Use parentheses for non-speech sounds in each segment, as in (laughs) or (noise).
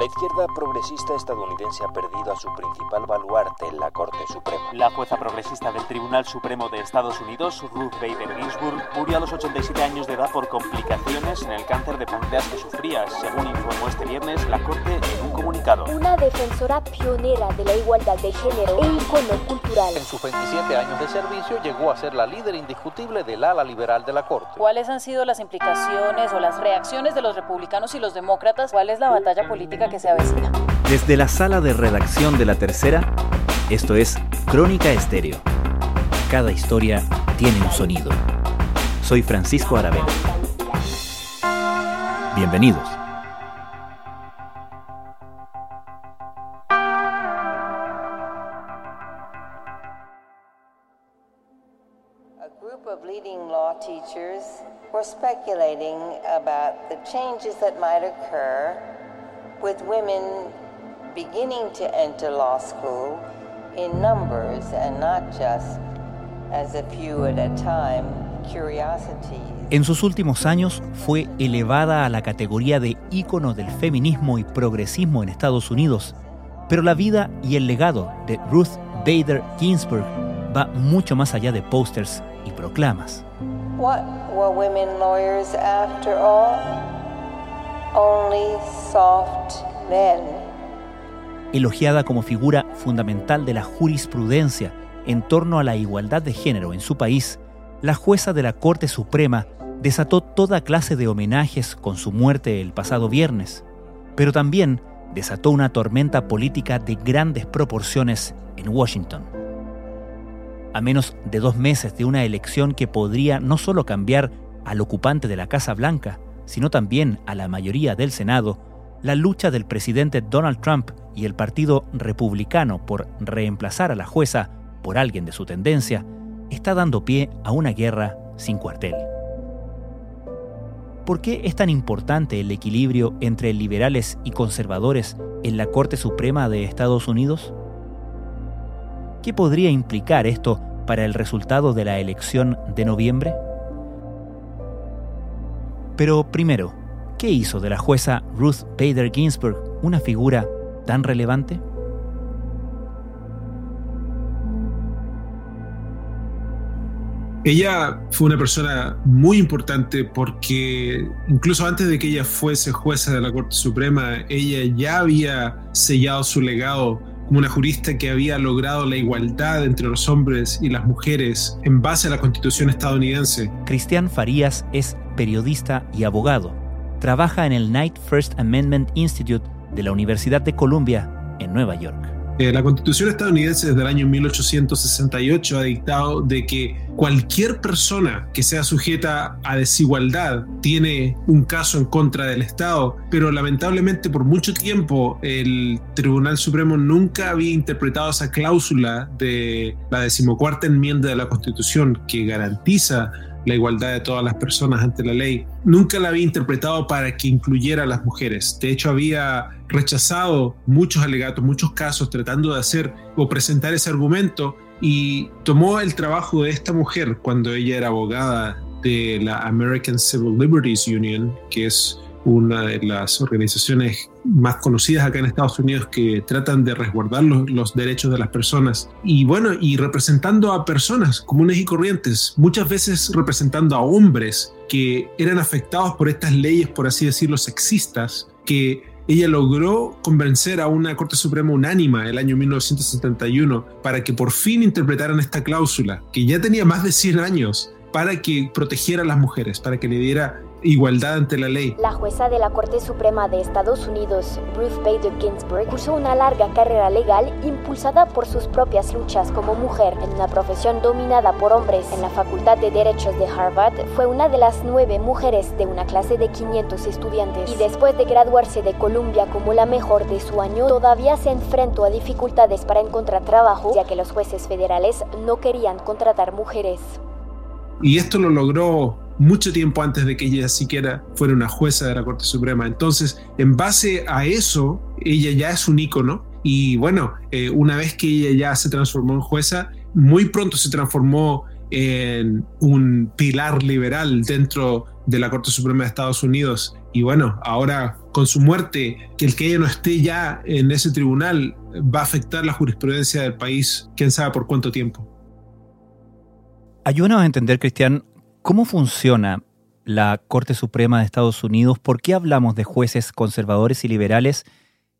La izquierda progresista estadounidense ha perdido a su principal baluarte en la Corte Suprema. La jueza progresista del Tribunal Supremo de Estados Unidos, Ruth Bader Ginsburg, murió a los 87 años de edad por complicaciones en el cáncer de páncreas que sufría, según informó este viernes la Corte en un comunicado. Una defensora pionera de la igualdad de género e icono cultural. En sus 27 años de servicio llegó a ser la líder indiscutible del ala liberal de la Corte. ¿Cuáles han sido las implicaciones o las reacciones de los republicanos y los demócratas? ¿Cuál es la batalla política que se avecina? Desde la sala de redacción de La Tercera, esto es Crónica Estéreo. Cada historia tiene un sonido. Soy Francisco Aravena. Bienvenidos. A group of leading law teachers were speculating about the changes that might occur with women beginning to enter law school in numbers and not just as a few at a time curiosities. En sus últimos años fue elevada a la categoría de ícono del feminismo y progresismo en Estados Unidos, pero la vida y el legado de Ruth Bader Ginsburg va mucho más allá de pósters y proclamas. What were women lawyers after all? Only soft men. Elogiada como figura fundamental de la jurisprudencia en torno a la igualdad de género en su país, la jueza de la Corte Suprema desató toda clase de homenajes con su muerte el pasado viernes, pero también desató una tormenta política de grandes proporciones en Washington. A menos de dos meses de una elección que podría no solo cambiar al ocupante de la Casa Blanca, sino también a la mayoría del Senado, la lucha del presidente Donald Trump y el Partido Republicano por reemplazar a la jueza por alguien de su tendencia está dando pie a una guerra sin cuartel. ¿Por qué es tan importante el equilibrio entre liberales y conservadores en la Corte Suprema de Estados Unidos? ¿Qué podría implicar esto para el resultado de la elección de noviembre? Pero primero, ¿qué hizo de la jueza Ruth Bader Ginsburg una figura tan relevante? Ella fue una persona muy importante porque incluso antes de que ella fuese jueza de la Corte Suprema, ella ya había sellado su legado como una jurista que había logrado la igualdad entre los hombres y las mujeres en base a la Constitución estadounidense. Cristian Farías es periodista y abogado. Trabaja en el Knight First Amendment Institute de la Universidad de Columbia en Nueva York. Eh, la Constitución estadounidense desde el año 1868 ha dictado de que cualquier persona que sea sujeta a desigualdad tiene un caso en contra del Estado, pero lamentablemente por mucho tiempo el Tribunal Supremo nunca había interpretado esa cláusula de la decimocuarta enmienda de la Constitución que garantiza la igualdad de todas las personas ante la ley, nunca la había interpretado para que incluyera a las mujeres. De hecho, había rechazado muchos alegatos, muchos casos, tratando de hacer o presentar ese argumento y tomó el trabajo de esta mujer cuando ella era abogada de la American Civil Liberties Union, que es una de las organizaciones más conocidas acá en Estados Unidos que tratan de resguardar los, los, derechos de las personas. Y bueno, y representando a personas comunes y corrientes, muchas veces representando a hombres que eran afectados por estas leyes, por así decirlo, sexistas, que ella logró convencer a una Corte Suprema unánima el año 1971 para que por fin interpretaran esta cláusula, que ya tenía más de 100 años, para que protegiera a las mujeres, para que le diera igualdad ante la ley. La jueza de la Corte Suprema de Estados Unidos, Ruth Bader Ginsburg, cursó una larga carrera legal impulsada por sus propias luchas como mujer en una profesión dominada por hombres. En la Facultad de Derechos de Harvard fue una de las nueve mujeres de una clase de 500 estudiantes y después de graduarse de Columbia como la mejor de su año, todavía se enfrentó a dificultades para encontrar trabajo, ya que los jueces federales no querían contratar mujeres. Y esto lo logró mucho tiempo antes de que ella siquiera fuera una jueza de la Corte Suprema. Entonces, en base a eso, ella ya es un ícono. Y bueno, eh, una vez que ella ya se transformó en jueza, muy pronto se transformó en un pilar liberal dentro de la Corte Suprema de Estados Unidos. y bueno, ahora con su muerte, que el que ella no esté ya en ese tribunal va a afectar la jurisprudencia del país, quién sabe por cuánto tiempo. Ayúdanos a entender, Cristian, cómo funciona la Corte Suprema de Estados Unidos, por qué hablamos de jueces conservadores y liberales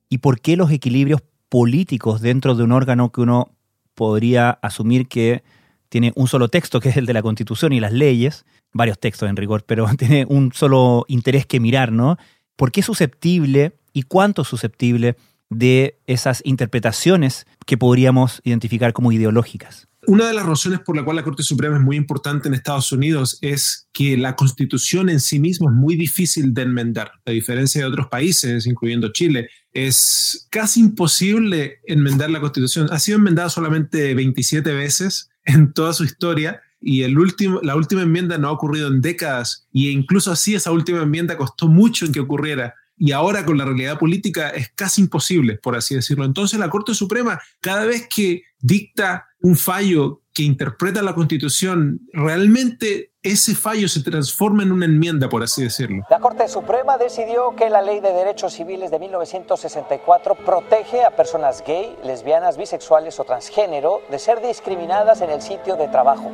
y por qué los equilibrios políticos dentro de un órgano que uno podría asumir que tiene un solo texto, que es el de la Constitución y las leyes, varios textos en rigor, pero (laughs) tiene un solo interés que mirar, ¿no? ¿Por qué es susceptible y cuánto susceptible de esas interpretaciones que podríamos identificar como ideológicas? Una de las razones por la cual la Corte Suprema es muy importante en Estados Unidos es que la constitución en sí misma es muy difícil de enmendar. A diferencia de otros países, incluyendo Chile, es casi imposible enmendar la constitución. Ha sido enmendada solamente 27 veces en toda su historia y la última enmienda no ha ocurrido en décadas y incluso así esa última enmienda costó mucho en que ocurriera y ahora con la realidad política es casi imposible, por así decirlo. Entonces la Corte Suprema, cada vez que dicta un fallo que interpreta la Constitución, realmente ese fallo se transforma en una enmienda, por así decirlo. La Corte Suprema decidió que la Ley de Derechos Civiles de 1964 protege a personas gay, lesbianas, bisexuales o transgénero de ser discriminadas en el sitio de trabajo.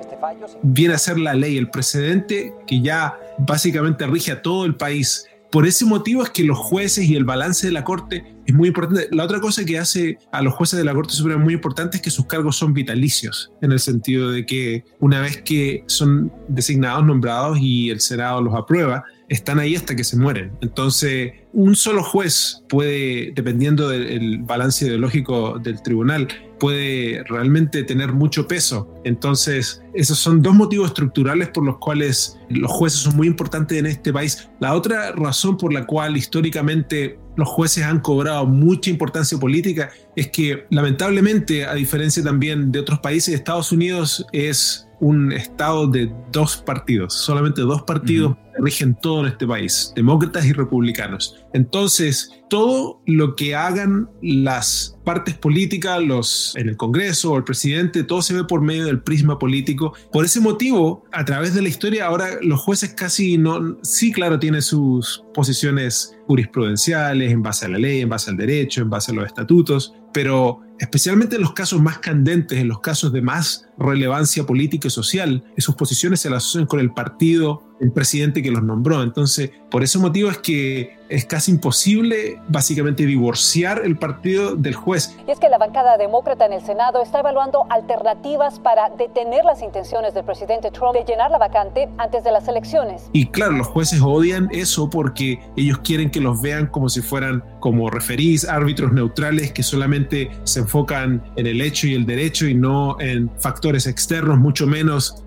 Este fallo... Viene a ser la ley, el precedente que ya básicamente rige a todo el país por ese motivo es que los jueces y el balance de la Corte es muy importante. La otra cosa que hace a los jueces de la Corte Suprema muy importante es que sus cargos son vitalicios, en el sentido de que una vez que son designados, nombrados y el Senado los aprueba, están ahí hasta que se mueren. Entonces, un solo juez puede, dependiendo del balance ideológico del tribunal, puede realmente tener mucho peso. Entonces, esos son dos motivos estructurales por los cuales los jueces son muy importantes en este país. La otra razón por la cual históricamente los jueces han cobrado mucha importancia política es que lamentablemente, a diferencia también de otros países, Estados Unidos es un estado de dos partidos, solamente dos partidos rigen todo en este país, demócratas y republicanos. Entonces, todo lo que hagan las partes políticas, los en el Congreso o el presidente, todo se ve por medio del prisma político. Por ese motivo, a través de la historia, ahora los jueces casi no, sí, claro, tienen sus posiciones jurisprudenciales en base a la ley, en base al derecho, en base a los estatutos, pero especialmente en los casos más candentes, en los casos de más relevancia política y social, sus posiciones se las asocian con el partido, el presidente que los nombró. Entonces, por ese motivo es que es casi imposible básicamente divorciar el partido del juez. Y es que la bancada demócrata en el Senado está evaluando alternativas para detener las intenciones del presidente Trump de llenar la vacante antes de las elecciones. Y claro, los jueces odian eso porque ellos quieren que los vean como si fueran como referís, árbitros neutrales que solamente se enfocan en el hecho y el derecho y no en factores externos, mucho menos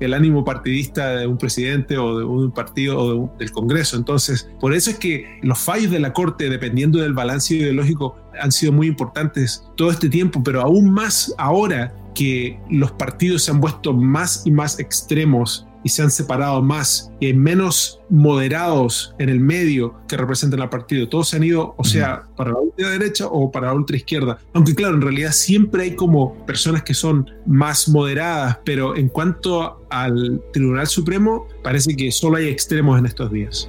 el ánimo partidista de un presidente o de un partido o del Congreso. Entonces, por eso es que los fallos de la Corte, dependiendo del balance ideológico, han sido muy importantes todo este tiempo, pero aún más ahora que los partidos se han puesto más y más extremos y se han separado más y hay menos moderados en el medio que representan al partido. Todos se han ido, o sea, para la ultra derecha o para la ultra izquierda. Aunque claro, en realidad siempre hay como personas que son más moderadas, pero en cuanto al Tribunal Supremo, parece que solo hay extremos en estos días.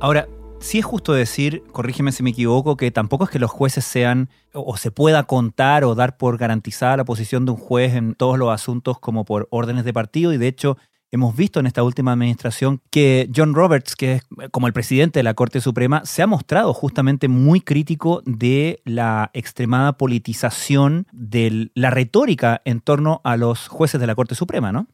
Ahora, sí es justo decir, corrígeme si me equivoco, que tampoco es que los jueces sean o se pueda contar o dar por garantizada la posición de un juez en todos los asuntos como por órdenes de partido y de hecho hemos visto en esta última administración que John Roberts, que es como el presidente de la Corte Suprema, se ha mostrado justamente muy crítico de la extremada politización de la retórica en torno a los jueces de la Corte Suprema, ¿no?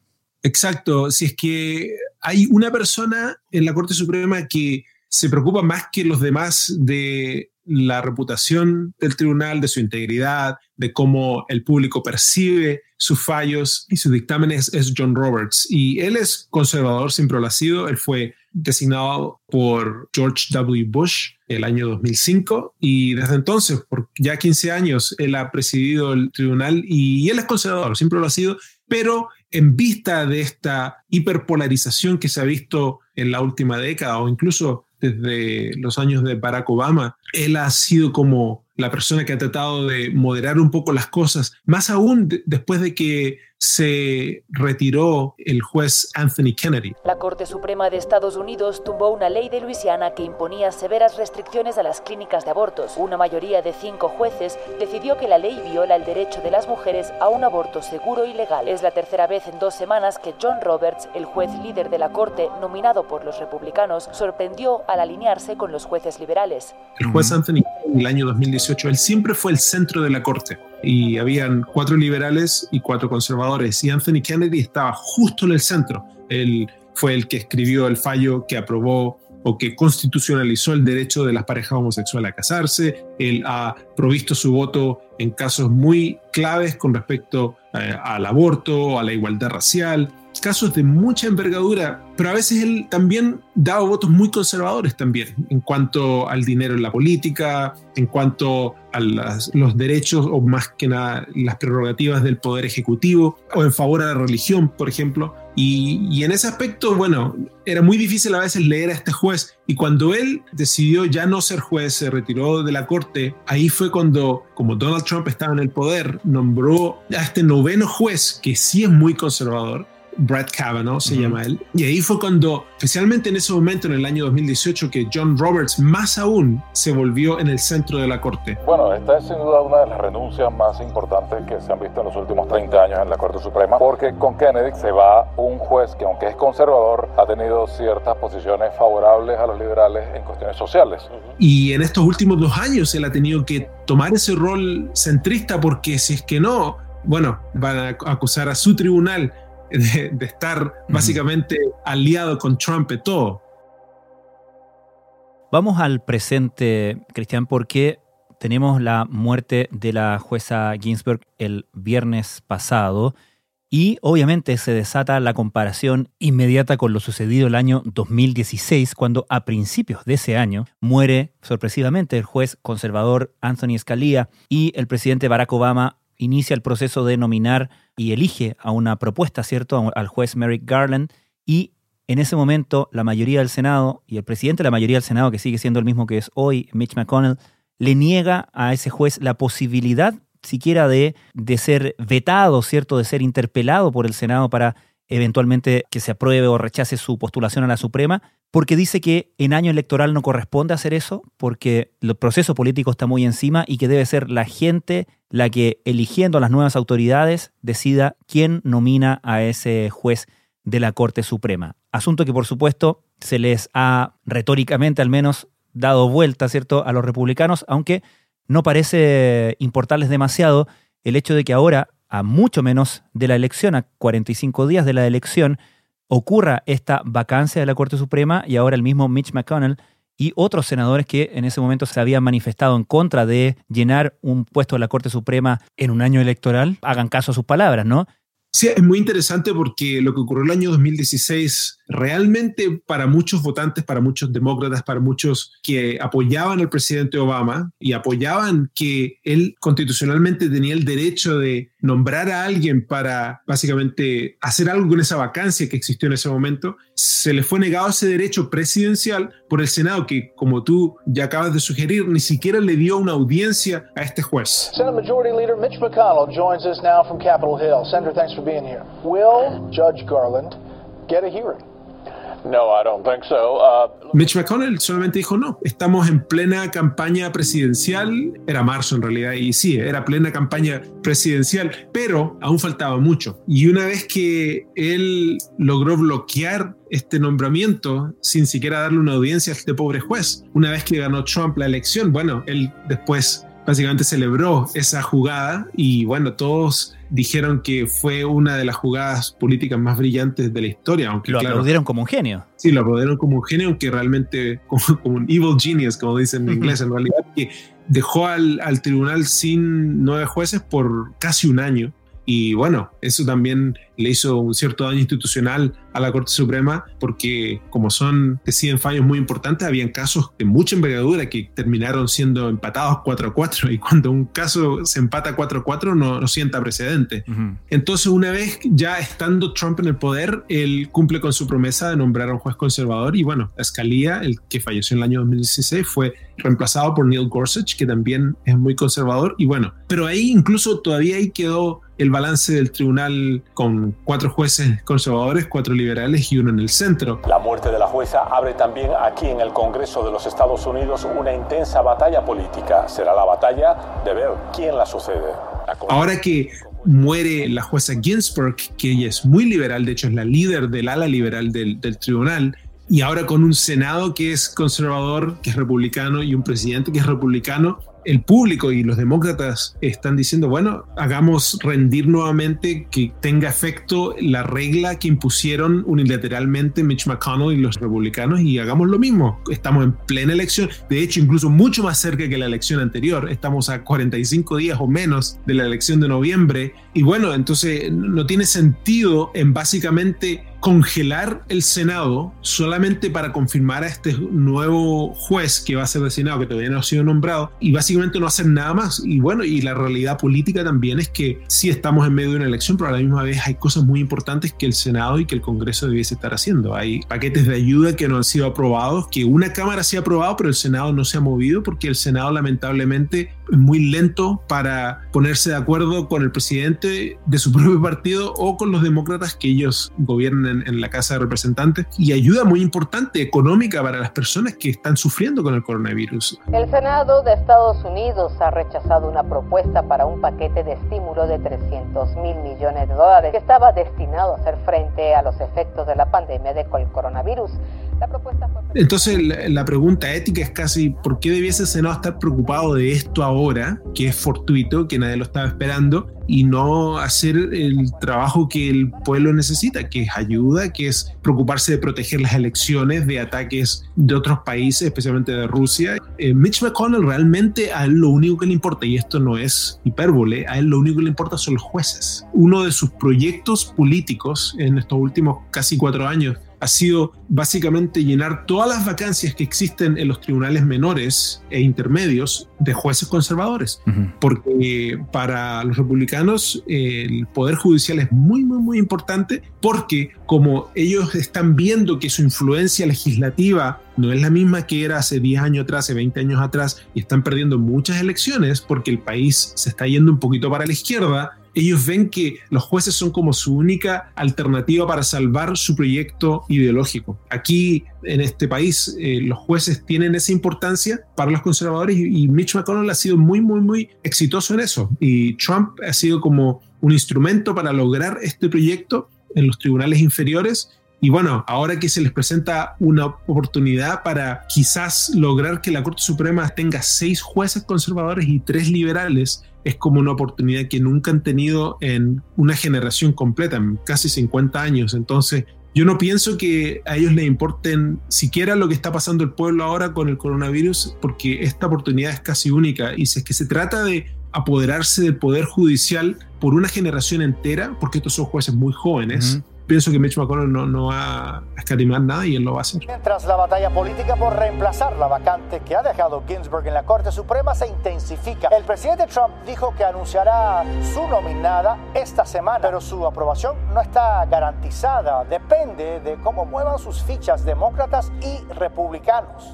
Exacto, si es que hay una persona en la Corte Suprema que se preocupa más que los demás de la reputación del tribunal, de su integridad, de cómo el público percibe sus fallos y sus dictámenes es John Roberts. Y él es conservador, siempre lo ha sido. Él fue designado por George W. Bush el año 2005 y desde entonces, por ya 15 años, él ha presidido el tribunal y él es conservador, siempre lo ha sido, pero en vista de esta hiperpolarización que se ha visto en la última década o incluso desde los años de Barack Obama, él ha sido como la persona que ha tratado de moderar un poco las cosas, más aún después de que se retiró el juez Anthony Kennedy. La Corte Suprema de Estados Unidos tumbó una ley de Luisiana que imponía severas restricciones a las clínicas de abortos. Una mayoría de cinco jueces decidió que la ley viola el derecho de las mujeres a un aborto seguro y legal. Es la tercera vez en dos semanas que John Roberts, el juez líder de la Corte, nominado por los republicanos, sorprendió al alinearse con los jueces liberales. El juez Anthony en el año 2018, él siempre fue el centro de la Corte y habían cuatro liberales y cuatro conservadores y Anthony Kennedy estaba justo en el centro. Él fue el que escribió el fallo que aprobó o que constitucionalizó el derecho de las parejas homosexuales a casarse. Él ha provisto su voto en casos muy claves con respecto eh, al aborto, a la igualdad racial, casos de mucha envergadura, pero a veces él también daba votos muy conservadores también en cuanto al dinero en la política, en cuanto a los derechos o más que nada las prerrogativas del poder ejecutivo o en favor a la religión, por ejemplo. Y, y en ese aspecto, bueno, era muy difícil a veces leer a este juez y cuando él decidió ya no ser juez, se retiró de la corte, ahí fue cuando, como Donald Trump estaba en el poder, nombró a este noveno juez que sí es muy conservador Brett Kavanaugh se llama él. Y ahí fue cuando, especialmente en ese momento, en el año 2018, que John Roberts más aún se volvió en el centro de la corte. Bueno, esta es sin duda una de las renuncias más importantes que se han visto en los últimos 30 años en la Corte Suprema, porque con Kennedy se va un juez que, aunque es conservador, ha tenido ciertas posiciones favorables a los liberales en cuestiones sociales. Y en estos últimos dos años él ha tenido que tomar ese rol centrista porque si es que no, bueno, van a acusar a su tribunal de, estar básicamente aliado con Trump y todo. Vamos al presente, Cristian, porque tenemos la muerte de la jueza Ginsburg el viernes pasado y obviamente se desata la comparación inmediata con lo sucedido el año 2016, cuando a principios de ese año muere sorpresivamente el juez conservador Anthony Scalia y el presidente Barack Obama inicia el proceso de nominar y elige a una propuesta, ¿cierto?, al juez Merrick Garland y en ese momento la mayoría del Senado y el presidente de la mayoría del Senado, que sigue siendo el mismo que es hoy, Mitch McConnell, le niega a ese juez la posibilidad siquiera de, de ser vetado, ¿cierto?, de ser interpelado por el Senado para eventualmente que se apruebe o rechace su postulación a la Suprema, porque dice que en año electoral no corresponde hacer eso, porque el proceso político está muy encima y que debe ser la gente la que, eligiendo a las nuevas autoridades, decida quién nomina a ese juez de la Corte Suprema. Asunto que, por supuesto, se les ha retóricamente al menos dado vuelta, ¿cierto?, a los republicanos, aunque no parece importarles demasiado el hecho de que ahora a mucho menos de la elección, a 45 días de la elección, ocurra esta vacancia de la Corte Suprema y ahora el mismo Mitch McConnell y otros senadores que en ese momento se habían manifestado en contra de llenar un puesto de la Corte Suprema en un año electoral, hagan caso a sus palabras, ¿no? Sí, es muy interesante porque lo que ocurrió el año 2016 realmente para muchos votantes, para muchos demócratas, para muchos que apoyaban al presidente Obama y apoyaban que él constitucionalmente tenía el derecho de nombrar a alguien para básicamente hacer algo con esa vacancia que existió en ese momento, se le fue negado ese derecho presidencial por el Senado que, como tú ya acabas de sugerir, ni siquiera le dio una audiencia a este juez. Senate Majority Leader Mitch McConnell joins us now from Capitol Hill. Senator, thanks for being here. Will Judge Garland get a hearing? No, I don't think so. Uh, Mitch McConnell solamente dijo no. Estamos en plena campaña presidencial. Era marzo en realidad y sí, era plena campaña presidencial, pero aún faltaba mucho. Y una vez que él logró bloquear este nombramiento sin siquiera darle una audiencia a este pobre juez, una vez que ganó Trump la elección, bueno, él después básicamente celebró esa jugada y bueno, todos dijeron que fue una de las jugadas políticas más brillantes de la historia. Aunque, lo aplaudieron como un genio. Sí, lo aplaudieron como un genio, aunque realmente como, un evil genius, como dicen en inglés, en realidad, que dejó al, tribunal sin nueve jueces por casi un año. Y bueno, eso también le hizo un cierto daño institucional a la Corte Suprema porque como son, deciden fallos muy importantes, habían casos de mucha envergadura que terminaron siendo empatados 4 a 4 y cuando un caso se empata 4 a 4 no, no sienta precedente. Entonces una vez ya estando Trump en el poder, él cumple con su promesa de nombrar a un juez conservador y bueno, Scalia, el que falleció en el año 2016, fue reemplazado por Neil Gorsuch, que también es muy conservador y bueno, pero ahí incluso todavía ahí quedó el balance del tribunal con cuatro jueces conservadores, cuatro liberales y uno en el centro. La muerte de la jueza abre también aquí en el Congreso de los Estados Unidos una intensa batalla política. Será la batalla de ver quién la sucede. Ahora que muere la jueza Ginsburg, que ella es muy liberal, de hecho es la líder del ala liberal del, del tribunal, y ahora con un Senado que es conservador, que es republicano, y un presidente que es republicano, el público y los demócratas están diciendo, bueno, hagamos rendir nuevamente que tenga efecto la regla que impusieron unilateralmente Mitch McConnell y los republicanos y hagamos lo mismo. Estamos en plena elección, de hecho incluso mucho más cerca que la elección anterior, estamos a 45 días o menos de la elección de noviembre. Y bueno, entonces no tiene sentido en básicamente congelar el Senado solamente para confirmar a este nuevo juez que va a ser designado, que todavía no ha sido nombrado, y básicamente no hacer nada más. Y bueno, y la realidad política también es que sí estamos en medio de una elección, pero a la misma vez hay cosas muy importantes que el Senado y que el Congreso debiese estar haciendo. Hay paquetes de ayuda que no han sido aprobados, que una Cámara sí ha aprobado, pero el Senado no se ha movido porque el Senado lamentablemente es muy lento para ponerse de acuerdo con el presidente de su propio partido o con los demócratas que ellos gobiernan en, la Casa de Representantes y ayuda muy importante económica para las personas que están sufriendo con el coronavirus. El Senado de Estados Unidos ha rechazado una propuesta para un paquete de estímulo de 300 mil millones de dólares que estaba destinado a hacer frente a los efectos de la pandemia de coronavirus. La. Entonces la, pregunta ética es casi ¿por qué debiese el Senado estar preocupado de esto ahora, que es fortuito, que nadie lo estaba esperando? y no hacer el trabajo que el pueblo necesita, que es ayuda, que es preocuparse de proteger las elecciones de ataques de otros países, especialmente de Rusia. Eh, Mitch McConnell realmente a él lo único que le importa, y esto no es hipérbole, a él lo único que le importa son los jueces. Uno de sus proyectos políticos en estos últimos casi cuatro años ha sido básicamente llenar todas las vacancias que existen en los tribunales menores e intermedios de jueces conservadores, porque para los republicanos el poder judicial es muy, muy, muy importante, porque como ellos están viendo que su influencia legislativa no es la misma que era hace 10 años atrás, hace 20 años atrás, y están perdiendo muchas elecciones porque el país se está yendo un poquito para la izquierda, ellos ven que los jueces son como su única alternativa para salvar su proyecto ideológico. Aquí en este país eh, los jueces tienen esa importancia para los conservadores y, Mitch McConnell ha sido muy, muy, muy exitoso en eso. Y Trump ha sido como un instrumento para lograr este proyecto en los tribunales inferiores y bueno, ahora que se les presenta una oportunidad para quizás lograr que la Corte Suprema tenga seis jueces conservadores y tres liberales, es como una oportunidad que nunca han tenido en una generación completa, en casi 50 años. Entonces, yo no pienso que a ellos les importen siquiera lo que está pasando el pueblo ahora con el coronavirus, porque esta oportunidad es casi única. Y si es que se trata de apoderarse del poder judicial por una generación entera, porque estos son jueces muy jóvenes, pienso que Mitch McConnell no, no va a escatimar nada y él lo va a hacer. Mientras la batalla política por reemplazar la vacante que ha dejado Ginsburg en la Corte Suprema se intensifica, el presidente Trump dijo que anunciará su nominada esta semana, pero su aprobación no está garantizada. Depende de cómo muevan sus fichas demócratas y republicanos.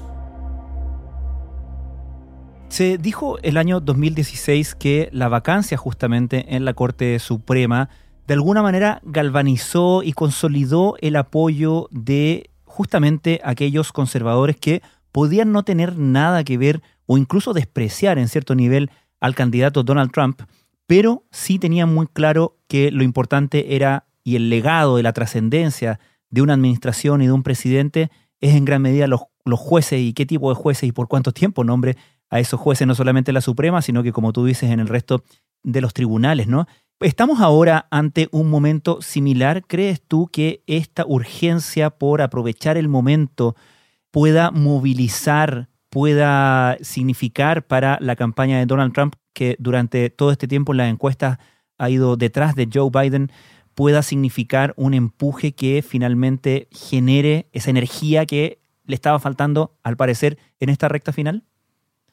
Se dijo el año 2016 que la vacancia justamente en la Corte Suprema de alguna manera galvanizó y consolidó el apoyo de justamente aquellos conservadores que podían no tener nada que ver o incluso despreciar en cierto nivel al candidato Donald Trump, pero sí tenían muy claro que lo importante era y el legado de la trascendencia de una administración y de un presidente es en gran medida los, los jueces y qué tipo de jueces y por cuánto tiempo nombre a esos jueces, no solamente en la Suprema, sino que como tú dices en el resto de los tribunales, ¿no? ¿Estamos ahora ante un momento similar? ¿Crees tú que esta urgencia por aprovechar el momento pueda movilizar, pueda significar para la campaña de Donald Trump, que durante todo este tiempo en las encuestas ha ido detrás de Joe Biden, pueda significar un empuje que finalmente genere esa energía que le estaba faltando, al parecer, en esta recta final?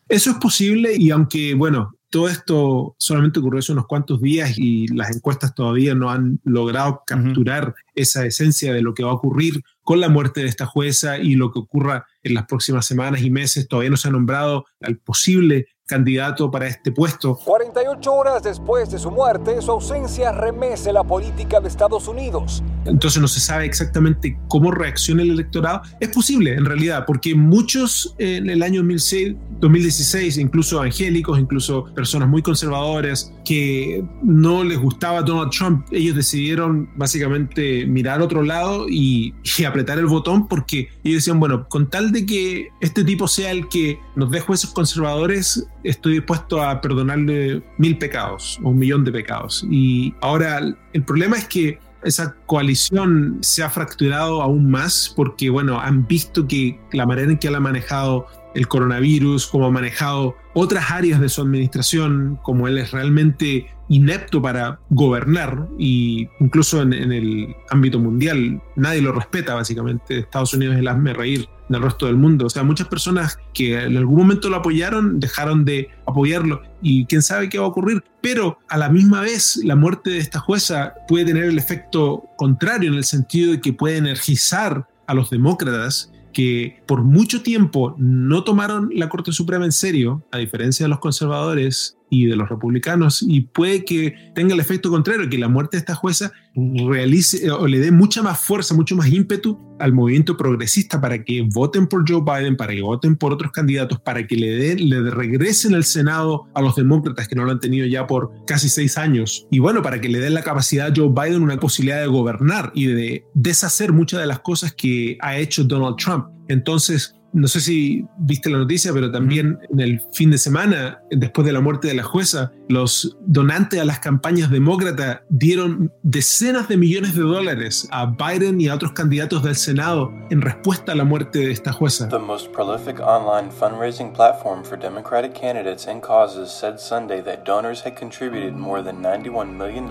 Eso es posible y aunque, bueno, todo esto solamente ocurrió hace unos cuantos días y las encuestas todavía no han logrado capturar esa esencia de lo que va a ocurrir con la muerte de esta jueza y lo que ocurra en las próximas semanas y meses. Todavía no se ha nombrado al posible candidato para este puesto. 48 horas después de su muerte, su ausencia remece la política de Estados Unidos. Entonces no se sabe exactamente cómo reacciona el electorado. Es posible, en realidad, porque muchos en el año 2006, 2016, incluso angélicos, incluso personas muy conservadoras, que no les gustaba Donald Trump, ellos decidieron básicamente mirar otro lado y, y apretar el botón porque ellos decían, bueno, con tal de que este tipo sea el que nos dé jueces conservadores, estoy dispuesto a perdonarle mil pecados o un millón de pecados. Y ahora el problema es que esa coalición se ha fracturado aún más porque, bueno, han visto que la manera en que él ha manejado el coronavirus, cómo ha manejado otras áreas de su administración, como él es realmente inepto para gobernar y incluso en, el ámbito mundial nadie lo respeta básicamente. Estados Unidos es el hazme reír del resto del mundo. O sea, muchas personas que en algún momento lo apoyaron dejaron de apoyarlo y quién sabe qué va a ocurrir. Pero a la misma vez la muerte de esta jueza puede tener el efecto contrario en el sentido de que puede energizar a los demócratas que por mucho tiempo no tomaron la Corte Suprema en serio, a diferencia de los conservadores y de los republicanos, y puede que tenga el efecto contrario, que la muerte de esta jueza realice o le dé mucha más fuerza, mucho más ímpetu al movimiento progresista para que voten por Joe Biden, para que voten por otros candidatos, para que le, den, le regresen el Senado a los demócratas que no lo han tenido ya por casi seis años. Y bueno, para que le den la capacidad a Joe Biden una posibilidad de gobernar y de deshacer muchas de las cosas que ha hecho Donald Trump. Entonces, no sé si viste la noticia, pero también en el fin de semana, después de la muerte de la jueza, los donantes a las campañas demócratas dieron decenas de millones de dólares a Biden y a otros candidatos del Senado en respuesta a la muerte de esta jueza. The most prolific online fundraising platform for Democratic candidates and causes said Sunday that donors had contributed more than $91 million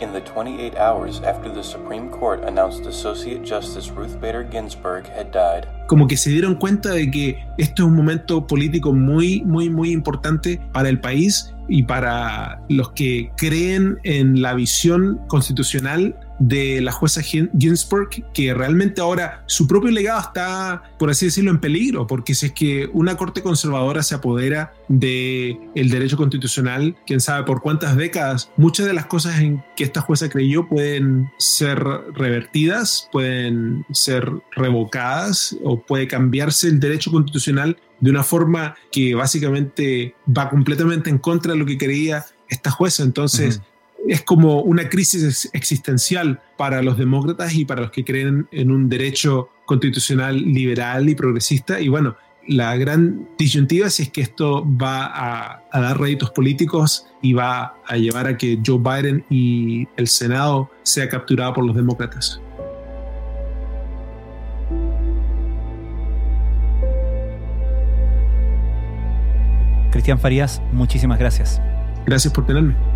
in the 28 hours after the Supreme Court announced Associate Justice Ruth Bader Ginsburg had died. Como que se dieron cuenta de que esto es un momento político muy, muy, muy importante para el país y para los que creen en la visión constitucional de la jueza Ginsburg, que realmente ahora su propio legado está, por así decirlo, en peligro, porque si es que una corte conservadora se apodera del el derecho constitucional, quién sabe por cuántas décadas, muchas de las cosas en que esta jueza creyó pueden ser revertidas, pueden ser revocadas o puede cambiarse el derecho constitucional de una forma que básicamente va completamente en contra de lo que creía esta jueza. Entonces, es como una crisis existencial para los demócratas y para los que creen en un derecho constitucional liberal y progresista. Y bueno, la gran disyuntiva es que esto va a, a, dar réditos políticos y va a llevar a que Joe Biden y el Senado sea capturado por los demócratas. Cristian Farías, muchísimas gracias. Gracias por tenerme.